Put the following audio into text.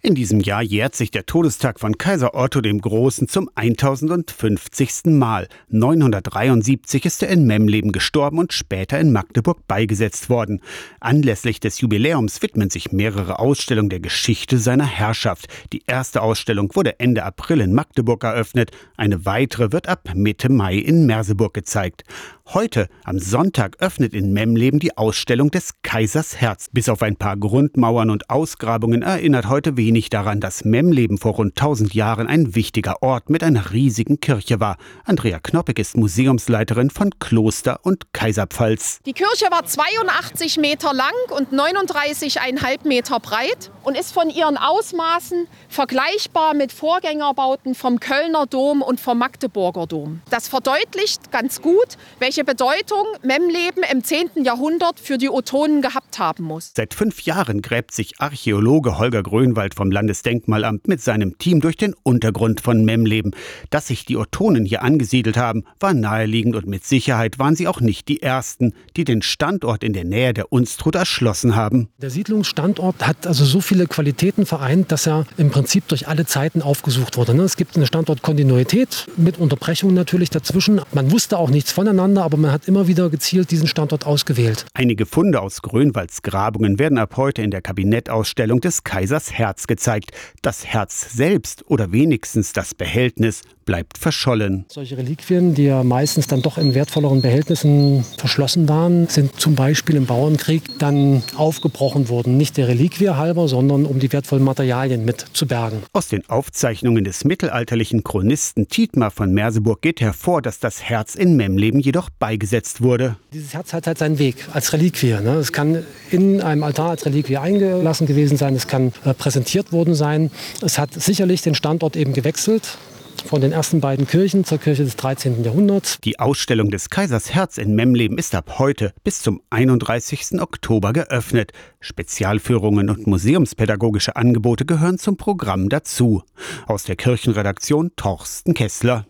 In diesem Jahr jährt sich der Todestag von Kaiser Otto dem Großen zum 1050. Mal. 973 ist er in Memleben gestorben und später in Magdeburg beigesetzt worden. Anlässlich des Jubiläums widmen sich mehrere Ausstellungen der Geschichte seiner Herrschaft. Die erste Ausstellung wurde Ende April in Magdeburg eröffnet. Eine weitere wird ab Mitte Mai in Merseburg gezeigt. Heute, am Sonntag, öffnet in Memleben die Ausstellung des Kaisers Herz. Bis auf ein paar Grundmauern und Ausgrabungen erinnert heute wenig daran, dass Memleben vor rund 1000 Jahren ein wichtiger Ort mit einer riesigen Kirche war. Andrea Knoppig ist Museumsleiterin von Kloster und Kaiserpfalz. Die Kirche war 82 Meter lang und 39,5 Meter breit und ist von ihren Ausmaßen vergleichbar mit Vorgängerbauten vom Kölner Dom und vom Magdeburger Dom. Das verdeutlicht ganz gut, welche welche Bedeutung Memleben im 10. Jahrhundert für die Otonen gehabt haben muss. Seit fünf Jahren gräbt sich Archäologe Holger Grönwald vom Landesdenkmalamt mit seinem Team durch den Untergrund von Memleben. Dass sich die Otonen hier angesiedelt haben, war naheliegend und mit Sicherheit waren sie auch nicht die ersten, die den Standort in der Nähe der Unstrut erschlossen haben. Der Siedlungsstandort hat also so viele Qualitäten vereint, dass er im Prinzip durch alle Zeiten aufgesucht wurde. Ne? Es gibt eine Standortkontinuität mit Unterbrechungen natürlich dazwischen. Man wusste auch nichts voneinander, aber man hat immer wieder gezielt diesen Standort ausgewählt. Einige Funde aus Grönwalds Grabungen werden ab heute in der Kabinettausstellung des Kaisers Herz gezeigt. Das Herz selbst oder wenigstens das Behältnis bleibt verschollen. Solche Reliquien, die ja meistens dann doch in wertvolleren Behältnissen verschlossen waren, sind zum Beispiel im Bauernkrieg dann aufgebrochen worden. Nicht der Reliquie halber, sondern um die wertvollen Materialien mit zu bergen. Aus den Aufzeichnungen des mittelalterlichen Chronisten Tietmar von Merseburg geht hervor, dass das Herz in Memleben jedoch beigesetzt wurde. Dieses Herz hat halt seinen Weg als Reliquie. Ne? Es kann in einem Altar als Reliquie eingelassen gewesen sein, es kann äh, präsentiert worden sein. Es hat sicherlich den Standort eben gewechselt von den ersten beiden Kirchen zur Kirche des 13. Jahrhunderts. Die Ausstellung des Kaisers Herz in Memleben ist ab heute bis zum 31. Oktober geöffnet. Spezialführungen und museumspädagogische Angebote gehören zum Programm dazu. Aus der Kirchenredaktion Torsten Kessler.